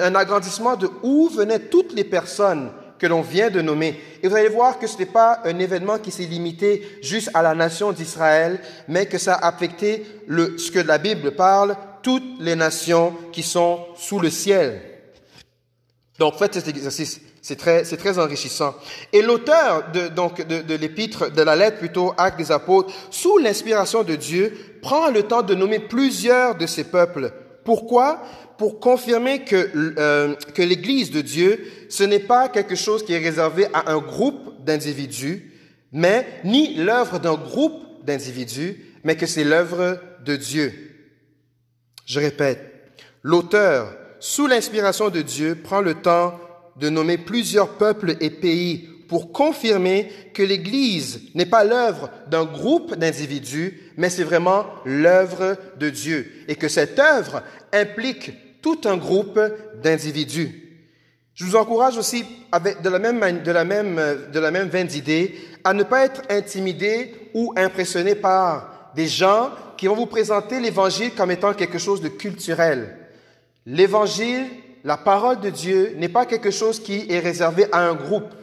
[SPEAKER 1] un agrandissement de où venaient toutes les personnes que l'on vient de nommer. Et vous allez voir que ce n'est pas un événement qui s'est limité juste à la nation d'Israël, mais que ça a affecté le, ce que la Bible parle, toutes les nations qui sont sous le ciel. Donc faites cet exercice, c'est très, c'est très enrichissant. Et l'auteur de, donc de, de l'épître, de la lettre plutôt, Acte des Apôtres, sous l'inspiration de Dieu, prend le temps de nommer plusieurs de ces peuples. Pourquoi? Pour confirmer que, euh, que l'Église de Dieu, ce n'est pas quelque chose qui est réservé à un groupe d'individus, mais ni l'œuvre d'un groupe d'individus, mais que c'est l'œuvre de Dieu. Je répète, l'auteur, sous l'inspiration de Dieu, prend le temps de nommer plusieurs peuples et pays pour confirmer que l'Église n'est pas l'œuvre d'un groupe d'individus, mais c'est vraiment l'œuvre de Dieu. Et que cette œuvre implique tout un groupe d'individus. Je vous encourage aussi, avec de la même, de la même, de la même veine d'idées, à ne pas être intimidé ou impressionné par des gens qui vont vous présenter l'Évangile comme étant quelque chose de culturel. L'Évangile, la parole de Dieu, n'est pas quelque chose qui est réservé à un groupe.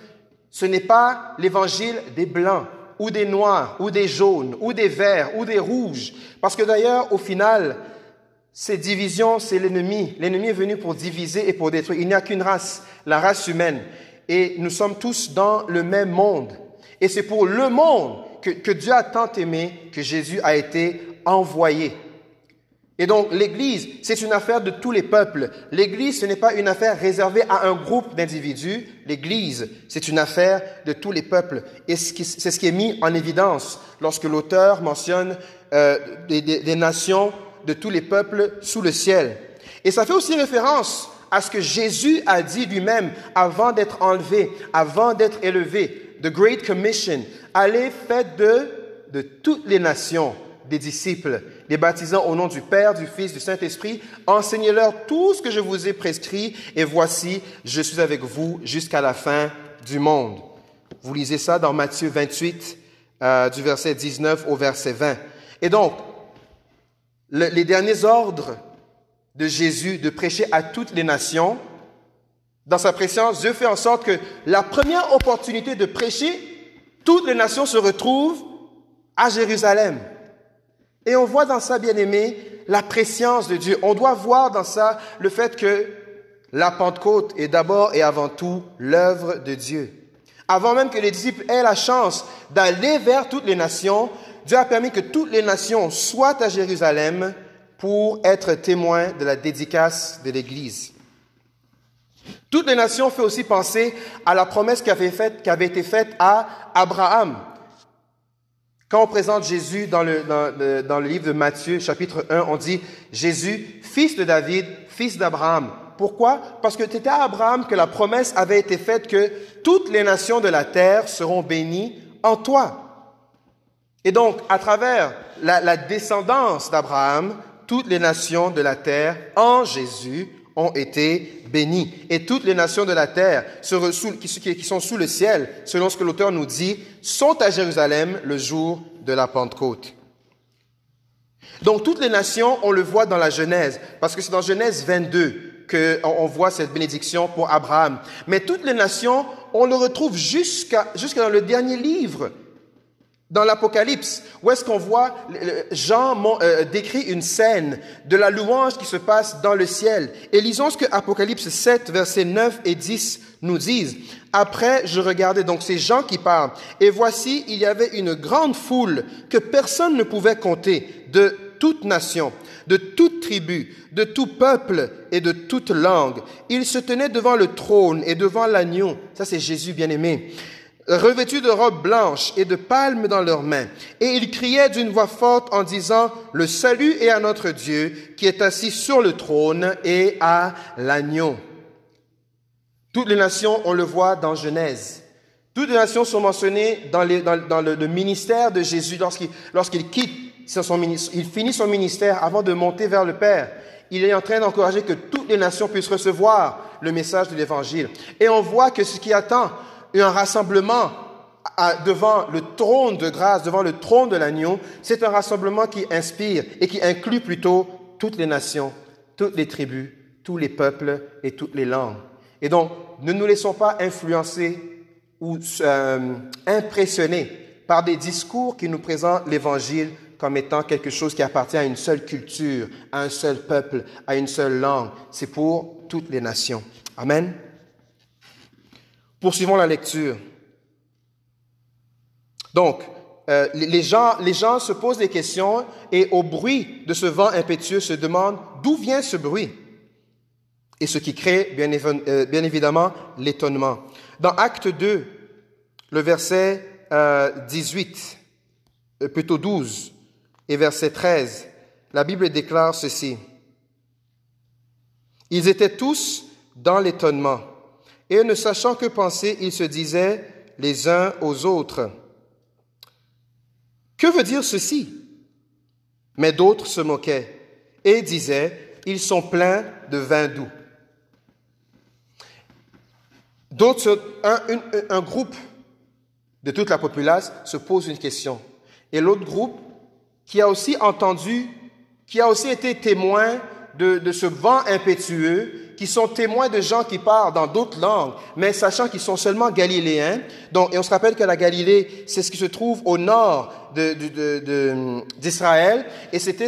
[SPEAKER 1] Ce n'est pas l'Évangile des Blancs ou des Noirs ou des Jaunes ou des Verts ou des Rouges. Parce que d'ailleurs, au final, ces divisions, c'est l'ennemi. L'ennemi est venu pour diviser et pour détruire. Il n'y a qu'une race, la race humaine. Et nous sommes tous dans le même monde. Et c'est pour le monde que, Dieu a tant aimé que Jésus a été envoyé. Et donc l'Église, c'est une affaire de tous les peuples. L'Église, ce n'est pas une affaire réservée à un groupe d'individus. L'Église, c'est une affaire de tous les peuples. Et c'est ce qui est mis en évidence lorsque l'auteur mentionne euh, des nations de tous les peuples sous le ciel. Et ça fait aussi référence à ce que Jésus a dit lui-même avant d'être enlevé, avant d'être élevé. the Great Commission. Allez, faites de, de toutes les nations des disciples, les baptisant au nom du Père, du Fils, du Saint-Esprit. Enseignez-leur tout ce que je vous ai prescrit, et voici, je suis avec vous jusqu'à la fin du monde. Vous lisez ça dans Matthieu 28, euh, du verset 19 au verset 20. Et donc, les derniers ordres de Jésus de prêcher à toutes les nations, dans sa présence, Dieu fait en sorte que la première opportunité de prêcher, toutes les nations se retrouvent à Jérusalem. Et on voit dans ça, bien aimé, la préscience de Dieu. On doit voir dans ça le fait que la Pentecôte est d'abord et avant tout l'œuvre de Dieu. Avant même que les disciples aient la chance d'aller vers toutes les nations, Dieu a permis que toutes les nations soient à Jérusalem pour être témoins de la dédicace de l'Église. Toutes les nations fait aussi penser à la promesse qui avait, été faite à Abraham. Quand on présente Jésus dans le, dans, le, livre de Matthieu, chapitre 1, on dit Jésus, fils de David, fils d'Abraham. Pourquoi? Parce que c'était à Abraham que la promesse avait été faite que toutes les nations de la terre seront bénies en toi. Et donc, à travers la, descendance d'Abraham, toutes les nations de la terre, en Jésus, ont été bénis. Et toutes les nations de la terre qui sont sous le ciel, selon ce que l'auteur nous dit, sont à Jérusalem le jour de la Pentecôte. Donc toutes les nations, on le voit dans la Genèse, parce que c'est dans Genèse 22 qu'on voit cette bénédiction pour Abraham. Mais toutes les nations, on le retrouve jusqu'à dans le dernier livre dans l'Apocalypse, où est-ce qu'on voit, Jean euh, décrit une scène de la louange qui se passe dans le ciel. Et lisons ce que Apocalypse 7, versets 9 et 10 nous disent. Après, je regardais donc ces gens qui parlent, et voici, il y avait une grande foule que personne ne pouvait compter, de toute nation, de toute tribu, de tout peuple et de toute langue. Ils se tenaient devant le trône et devant l'agneau. Ça, c'est Jésus bien-aimé revêtus de robes blanches et de palmes dans leurs mains. Et ils criaient d'une voix forte en disant, Le salut est à notre Dieu qui est assis sur le trône et à l'agneau. Toutes les nations, on le voit dans Genèse. Toutes les nations sont mentionnées dans, le, ministère de Jésus lorsqu'il quitte son il finit son ministère avant de monter vers le Père. Il est en train d'encourager que toutes les nations puissent recevoir le message de l'Évangile. Et on voit que ce qui attend un rassemblement devant le trône de grâce, devant le trône de l'agneau, c'est un rassemblement qui inspire et qui inclut plutôt toutes les nations, toutes les tribus, tous les peuples et toutes les langues. Et donc, ne nous laissons pas influencer ou euh, impressionner par des discours qui nous présentent l'Évangile comme étant quelque chose qui appartient à une seule culture, à un seul peuple, à une seule langue. C'est pour toutes les nations. Amen. Poursuivons la lecture. Donc, euh, les, gens, se posent des questions et au bruit de ce vent impétueux se demandent d'où vient ce bruit et ce qui crée bien, euh, évidemment l'étonnement. Dans Acte 2, le verset 18, euh, plutôt 12 et verset 13, la Bible déclare ceci. Ils étaient tous dans l'étonnement et ne sachant que penser, ils se disaient les uns aux autres, Que veut dire ceci? Mais d'autres se moquaient et disaient, Ils sont pleins de vin doux. Un, groupe de toute la populace se pose une question. Et l'autre groupe, qui a aussi entendu, qui a aussi été témoin de ce vent impétueux, qui sont témoins de gens qui parlent dans d'autres langues, mais sachant qu'ils sont seulement galiléens. Donc, et on se rappelle que la Galilée, c'est ce qui se trouve au nord d'Israël, et c'était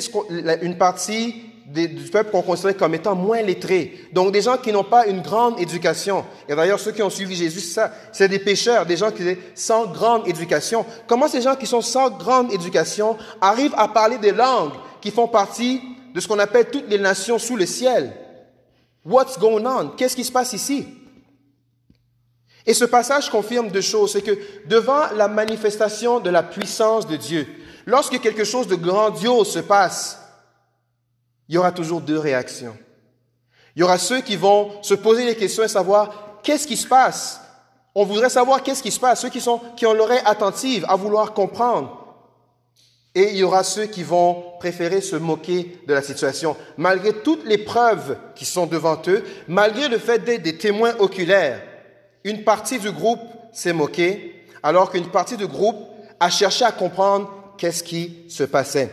[SPEAKER 1] une partie du peuple qu'on considérait comme étant moins lettré. Donc des gens qui n'ont pas une grande éducation. Et d'ailleurs, ceux qui ont suivi Jésus, ça. C'est des pécheurs, des gens qui sont sans grande éducation. Comment ces gens qui sont sans grande éducation arrivent à parler des langues qui font partie de ce qu'on appelle toutes les nations sous le ciel? What's going on? Qu'est-ce qui se passe ici? Et ce passage confirme deux choses. C'est que devant la manifestation de la puissance de Dieu, lorsque quelque chose de grandiose se passe, il y aura toujours deux réactions. Il y aura ceux qui vont se poser des questions et savoir qu'est-ce qui se passe? On voudrait savoir qu'est-ce qui se passe, ceux qui, sont, qui ont l'oreille attentive à vouloir comprendre. Et il y aura ceux qui vont préférer se moquer de la situation, malgré toutes les preuves qui sont devant eux, malgré le fait d'être des témoins oculaires. Une partie du groupe s'est moquée, alors qu'une partie du groupe a cherché à comprendre qu'est-ce qui se passait.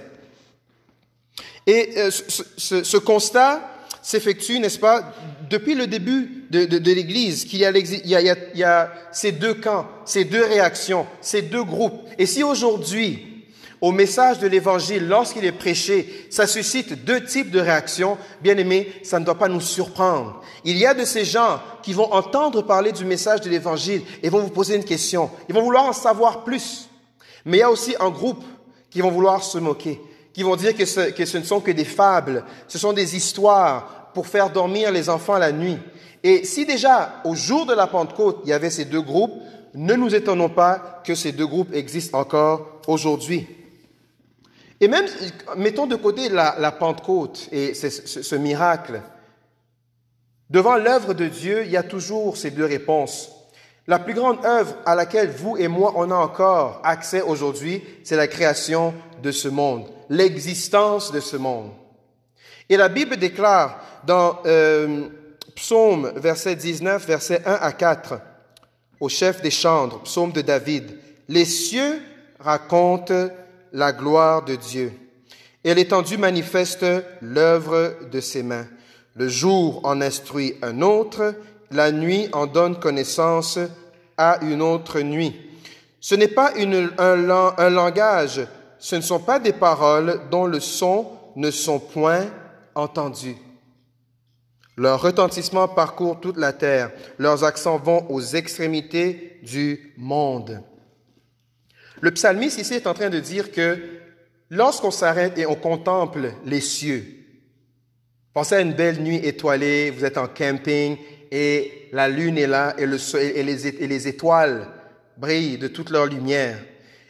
[SPEAKER 1] Et euh, ce, constat s'effectue, n'est-ce pas, depuis le début de, l'Église, qu'il y, y, a ces deux camps, ces deux réactions, ces deux groupes. Et si aujourd'hui, au message de l'Évangile, lorsqu'il est prêché, ça suscite deux types de réactions, bien aimés, ça ne doit pas nous surprendre. Il y a de ces gens qui vont entendre parler du message de l'Évangile et vont vous poser une question. Ils vont vouloir en savoir plus. Mais il y a aussi un groupe qui vont vouloir se moquer, qui vont dire que ce, que ce ne sont que des fables, ce sont des histoires pour faire dormir les enfants la nuit. Et si déjà, au jour de la Pentecôte, il y avait ces deux groupes, ne nous étonnons pas que ces deux groupes existent encore aujourd'hui. Et même, mettons de côté la, Pentecôte et ce, miracle. Devant l'œuvre de Dieu, il y a toujours ces deux réponses. La plus grande œuvre à laquelle vous et moi on a encore accès aujourd'hui, c'est la création de ce monde, l'existence de ce monde. Et la Bible déclare dans euh, Psaume verset 19, verset 1 à 4, au chef des chantres, Psaume de David, les cieux racontent la gloire de Dieu et l'étendue manifeste l'œuvre de ses mains. Le jour en instruit un autre la nuit en donne connaissance à une autre nuit. Ce n'est pas une, un, un langage, ce ne sont pas des paroles dont le son ne sont point entendus. Leur retentissement parcourt toute la terre, leurs accents vont aux extrémités du monde. Le psalmiste ici est en train de dire que lorsqu'on s'arrête et on contemple les cieux, pensez à une belle nuit étoilée, vous êtes en camping et la lune est là et, le et, les, et les étoiles brillent de toute leur lumière.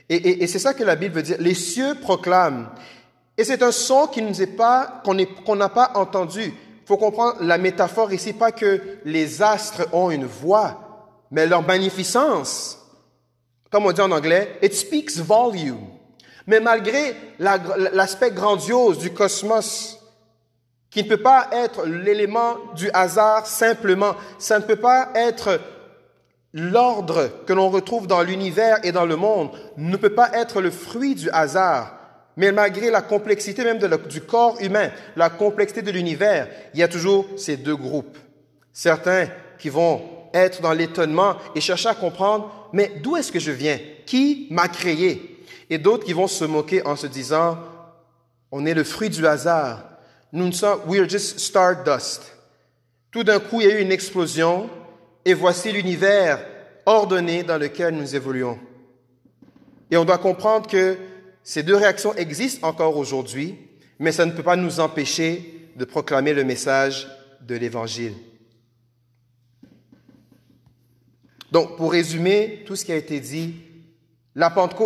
[SPEAKER 1] Et, c'est ça que la Bible veut dire. Les cieux proclament. Et c'est un son qui nous est pas, qu'on n'a pas entendu. Il faut comprendre la métaphore ici, pas que les astres ont une voix, mais leur magnificence. Comme on dit en anglais, it speaks volume. Mais malgré l'aspect grandiose du cosmos, qui ne peut pas être l'élément du hasard simplement. Ça ne peut pas être l'ordre que l'on retrouve dans l'univers et dans le monde, ne peut pas être le fruit du hasard. Mais malgré la complexité même du corps humain, la complexité de l'univers, il y a toujours ces deux groupes. Certains qui vont être dans l'étonnement et chercher à comprendre, mais d'où est-ce que je viens? Qui m'a créé? Et d'autres qui vont se moquer en se disant, on est le fruit du hasard, nous ne sommes, we are just stardust. Tout d'un coup, il y a eu une explosion et voici l'univers ordonné dans lequel nous évoluons. Et on doit comprendre que ces deux réactions existent encore aujourd'hui, mais ça ne peut pas nous empêcher de proclamer le message de l'Évangile. Donc, pour résumer tout ce qui a été dit,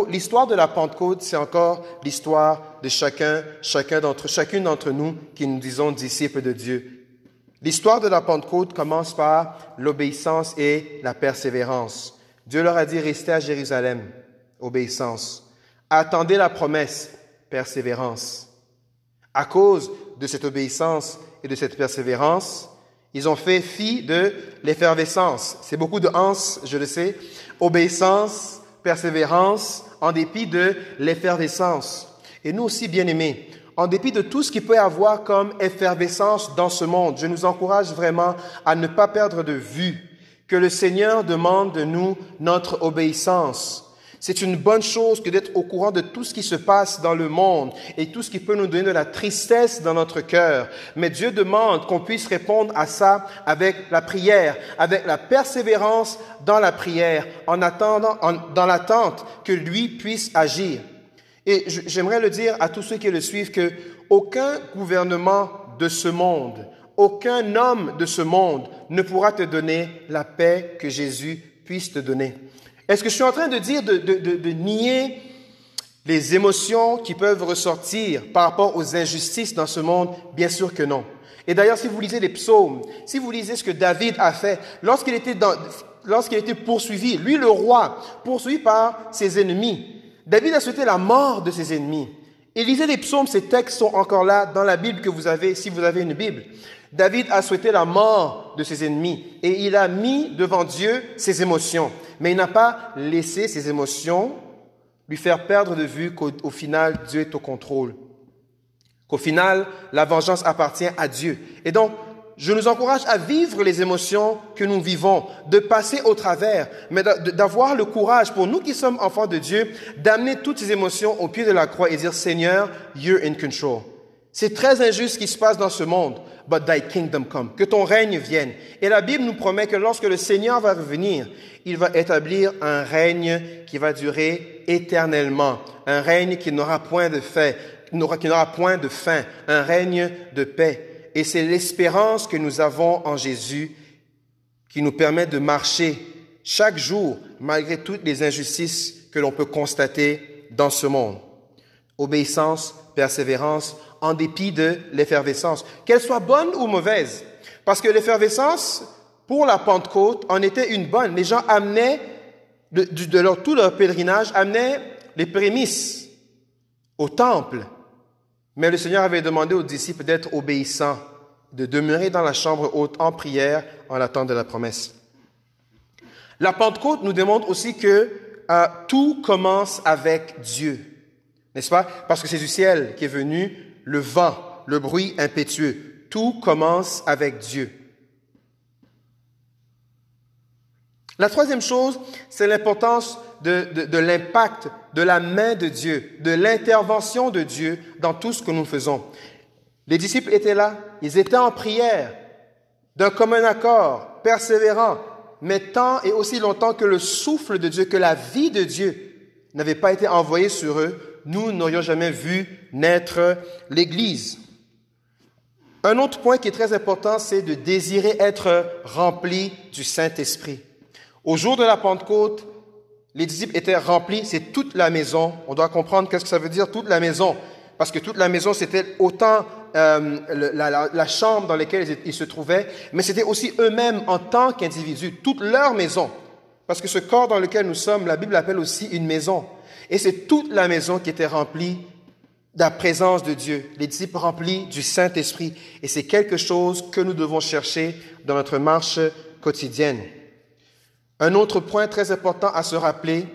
[SPEAKER 1] l'histoire de la Pentecôte, c'est encore l'histoire de chacun, chacun d'entre, chacune d'entre nous qui nous disons disciples de Dieu. L'histoire de la Pentecôte commence par l'obéissance et la persévérance. Dieu leur a dit restez à Jérusalem, obéissance. Attendez la promesse, persévérance. À cause de cette obéissance et de cette persévérance, ils ont fait fi de l'effervescence. C'est beaucoup de ans, je le sais. Obéissance, persévérance en dépit de l'effervescence. Et nous aussi, bien-aimés, en dépit de tout ce qui peut y avoir comme effervescence dans ce monde, je nous encourage vraiment à ne pas perdre de vue que le Seigneur demande de nous notre obéissance. C'est une bonne chose que d'être au courant de tout ce qui se passe dans le monde et tout ce qui peut nous donner de la tristesse dans notre cœur. Mais Dieu demande qu'on puisse répondre à ça avec la prière, avec la persévérance dans la prière, en attendant, dans l'attente que lui puisse agir. Et j'aimerais le dire à tous ceux qui le suivent que aucun gouvernement de ce monde, aucun homme de ce monde ne pourra te donner la paix que Jésus puisse te donner. Est-ce que je suis en train de dire de, nier les émotions qui peuvent ressortir par rapport aux injustices dans ce monde? Bien sûr que non. Et d'ailleurs, si vous lisez les psaumes, si vous lisez ce que David a fait, lorsqu'il était lorsqu'il été poursuivi, lui le roi, poursuivi par ses ennemis. David a souhaité la mort de ses ennemis. Et lisez les psaumes, ces textes sont encore là dans la Bible que vous avez, si vous avez une Bible. David a souhaité la mort de ses ennemis et il a mis devant Dieu ses émotions. Mais il n'a pas laissé ses émotions lui faire perdre de vue qu'au final, Dieu est au contrôle. Qu'au final, la vengeance appartient à Dieu. Et donc, je nous encourage à vivre les émotions que nous vivons, de passer au travers, mais d'avoir le courage, pour nous qui sommes enfants de Dieu, d'amener toutes ces émotions au pied de la croix et dire, Seigneur, you're in control. C'est très injuste ce qui se passe dans ce monde, but thy kingdom come, que ton règne vienne. Et la Bible nous promet que lorsque le Seigneur va revenir, il va établir un règne qui va durer éternellement, un règne qui n'aura point de fait, qui n'aura point de fin, un règne de paix et c'est l'espérance que nous avons en Jésus qui nous permet de marcher chaque jour malgré toutes les injustices que l'on peut constater dans ce monde. Obéissance, persévérance, en dépit de l'effervescence, qu'elle soit bonne ou mauvaise. Parce que l'effervescence, pour la Pentecôte, en était une bonne. Les gens amenaient, de, leur, tout leur pèlerinage, amenaient les prémices au temple mais le Seigneur avait demandé aux disciples d'être obéissants, de demeurer dans la chambre haute en prière en attente de la promesse. La Pentecôte nous démontre aussi que euh, tout commence avec Dieu, n'est-ce pas? Parce que c'est du ciel qui est venu le vent, le bruit impétueux. Tout commence avec Dieu. La troisième chose, c'est l'importance de, l'impact de la main de Dieu, de l'intervention de Dieu dans tout ce que nous faisons. Les disciples étaient là, ils étaient en prière, d'un commun accord, persévérant, mais tant et aussi longtemps que le souffle de Dieu, que la vie de Dieu n'avait pas été envoyée sur eux, nous n'aurions jamais vu naître l'Église. Un autre point qui est très important, c'est de désirer être rempli du Saint-Esprit. Au jour de la Pentecôte, les disciples étaient remplis, c'est toute la maison. On doit comprendre qu'est-ce que ça veut dire toute la maison. Parce que toute la maison, c'était autant euh, la, chambre dans laquelle ils, se trouvaient, mais c'était aussi eux-mêmes en tant qu'individus, toute leur maison. Parce que ce corps dans lequel nous sommes, la Bible l'appelle aussi une maison. Et c'est toute la maison qui était remplie de la présence de Dieu, les disciples remplis du Saint-Esprit. Et c'est quelque chose que nous devons chercher dans notre marche quotidienne. Un autre point très important à se rappeler,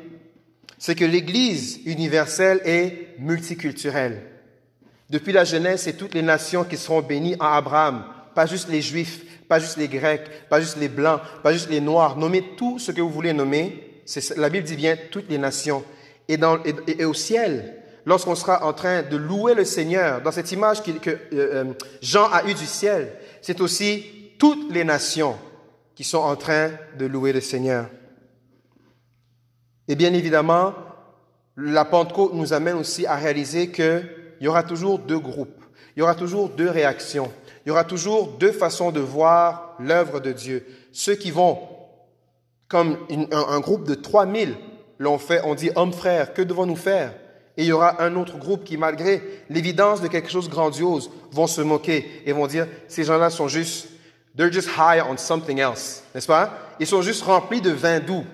[SPEAKER 1] c'est que l'Église universelle est multiculturelle. Depuis la Genèse, c'est toutes les nations qui seront bénies en Abraham, pas juste les Juifs, pas juste les Grecs, pas juste les Blancs, pas juste les Noirs. Nommez tout ce que vous voulez nommer. La Bible dit bien toutes les nations. Et, au ciel, lorsqu'on sera en train de louer le Seigneur, dans cette image que, euh, euh, Jean a eue du ciel, c'est aussi toutes les nations qui sont en train de louer le Seigneur. Et bien évidemment, la Pentecôte nous amène aussi à réaliser qu'il y aura toujours deux groupes, il y aura toujours deux réactions, il y aura toujours deux façons de voir l'œuvre de Dieu. Ceux qui vont, comme un, groupe de 3000 l'ont fait, on dit, hommes frères, que devons-nous faire? Et il y aura un autre groupe qui, malgré l'évidence de quelque chose de grandiose, vont se moquer et vont dire, ces gens-là sont juste They're just high on something else, n'est-ce pas? Ils sont juste remplis de vin doux.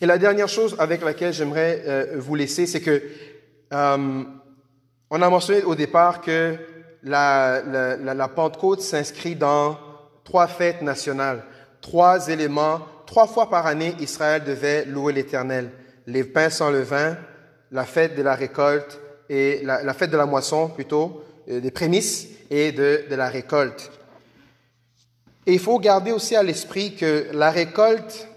[SPEAKER 1] Et la dernière chose avec laquelle j'aimerais euh, vous laisser, c'est que euh, on a mentionné au départ que la, Pentecôte s'inscrit dans trois fêtes nationales, trois éléments. Trois fois par année, Israël devait louer l'Éternel. Les pains sans levain, la fête de la récolte et la, fête de la moisson plutôt, euh, des prémices et de, de la récolte. Et il faut garder aussi à l'esprit que la récolte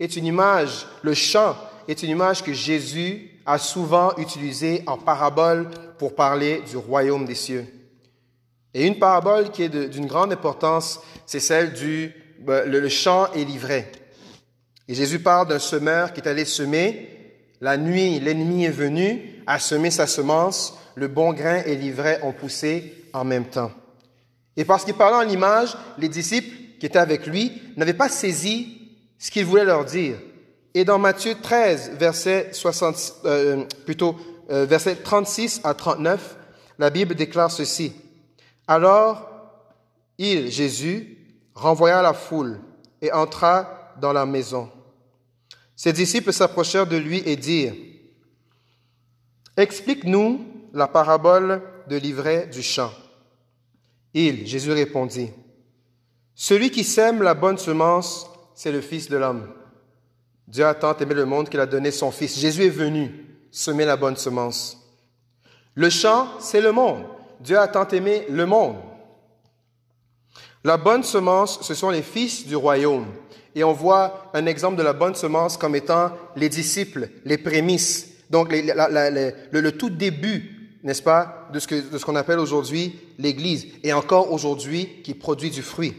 [SPEAKER 1] est une image, le champ est une image que Jésus a souvent utilisée en parabole pour parler du royaume des cieux. Et une parabole qui est d'une grande importance, c'est celle du ben, le, le champ est livré. Et Jésus parle d'un semeur qui est allé semer. La nuit, l'ennemi est venu, a semé sa semence. Le bon grain et l'ivraie ont poussé en même temps. Et parce qu'il parlait en image, les disciples qui étaient avec lui n'avaient pas saisi ce qu'il voulait leur dire. Et dans Matthieu 13, verset, 60, euh, plutôt, euh, verset 36 à 39, la Bible déclare ceci. Alors, il, Jésus, renvoya la foule et entra dans la maison. Ses disciples s'approchèrent de lui et dirent, Explique-nous la parabole de l'ivraie du champ. Il, Jésus répondit, Celui qui sème la bonne semence, c'est le Fils de l'homme. Dieu a tant aimé le monde qu'il a donné son Fils. Jésus est venu semer la bonne semence. Le champ, c'est le monde. Dieu a tant aimé le monde. La bonne semence, ce sont les fils du royaume. Et on voit un exemple de la bonne semence comme étant les disciples, les prémices, donc le, tout début, n'est-ce pas, de ce, de ce qu'on appelle aujourd'hui l'Église, et encore aujourd'hui qui produit du fruit.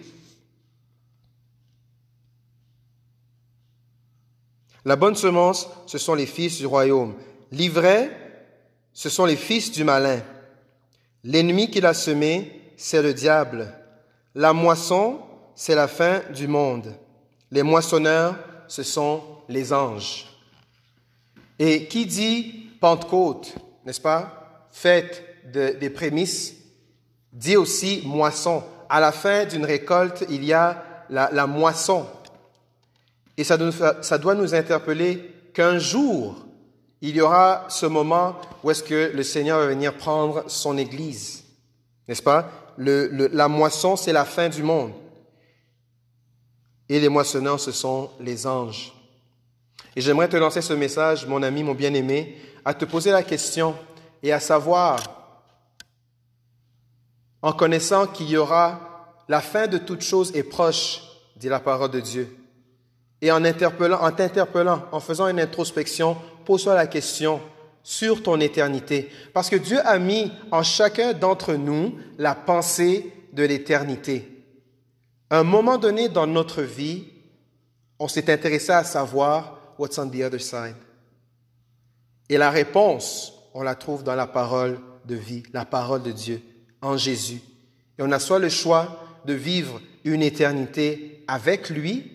[SPEAKER 1] La bonne semence, ce sont les fils du royaume. L'ivraie, ce sont les fils du malin. L'ennemi qu'il a semé, c'est le diable. La moisson, c'est la fin du monde. Les moissonneurs, ce sont les anges. Et qui dit Pentecôte, n'est-ce pas? Fête des prémices, dit aussi moisson. À la fin d'une récolte, il y a la, moisson. Et ça ça doit nous interpeller qu'un jour, il y aura ce moment où est-ce que le Seigneur va venir prendre son Église. N'est-ce pas? La moisson, c'est la fin du monde. Et les moissonneurs, ce sont les anges. Et j'aimerais te lancer ce message, mon ami, mon bien-aimé, à te poser la question et à savoir, en connaissant qu'il y aura la fin de toute chose est proche, dit la parole de Dieu. Et en interpellant, en t'interpellant, en faisant une introspection, pose-toi la question sur ton éternité. Parce que Dieu a mis en chacun d'entre nous la pensée de l'éternité. Un moment donné dans notre vie, on s'est intéressé à savoir what's on the other side. Et la réponse, on la trouve dans la parole de vie, la parole de Dieu, en Jésus. Et on a soit le choix de vivre une éternité avec lui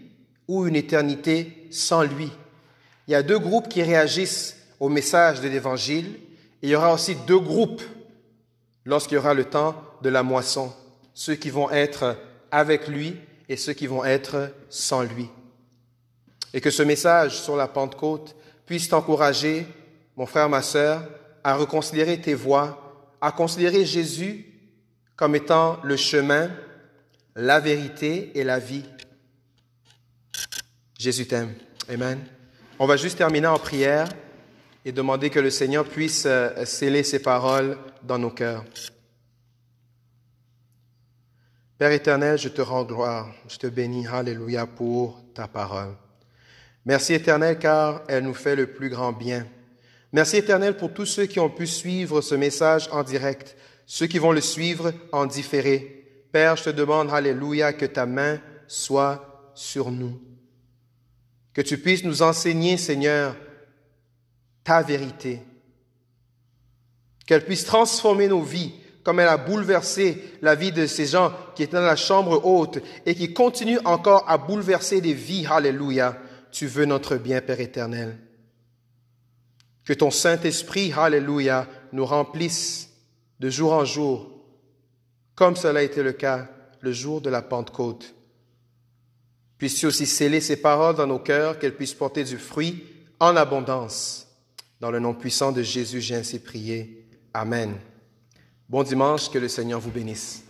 [SPEAKER 1] ou une éternité sans lui. Il y a deux groupes qui réagissent au message de l'Évangile. Il y aura aussi deux groupes lorsqu'il y aura le temps de la moisson. Ceux qui vont être avec lui et ceux qui vont être sans lui. Et que ce message sur la Pentecôte puisse t'encourager, mon frère, ma sœur, à reconsidérer tes voies, à considérer Jésus comme étant le chemin, la vérité et la vie. Jésus t'aime. Amen. On va juste terminer en prière et demander que le Seigneur puisse euh, sceller ses paroles dans nos cœurs. Père éternel, je te rends gloire, je te bénis, Alléluia, pour ta parole. Merci éternel car elle nous fait le plus grand bien. Merci éternel pour tous ceux qui ont pu suivre ce message en direct, ceux qui vont le suivre en différé. Père, je te demande, Alléluia, que ta main soit sur nous. Que tu puisses nous enseigner, Seigneur, ta vérité. Qu'elle puisse transformer nos vies comme elle a bouleversé la vie de ces gens qui étaient dans la chambre haute et qui continuent encore à bouleverser des vies. Alléluia tu veux notre bien, Père éternel. Que ton Saint-Esprit, Alléluia, nous remplisse de jour en jour, comme cela a été le cas le jour de la Pentecôte. Puisses-tu aussi sceller ces paroles dans nos cœurs, qu'elles puissent porter du fruit en abondance. Dans le nom puissant de Jésus, j'ai ainsi prié. Amen. Bon dimanche, que le Seigneur vous bénisse.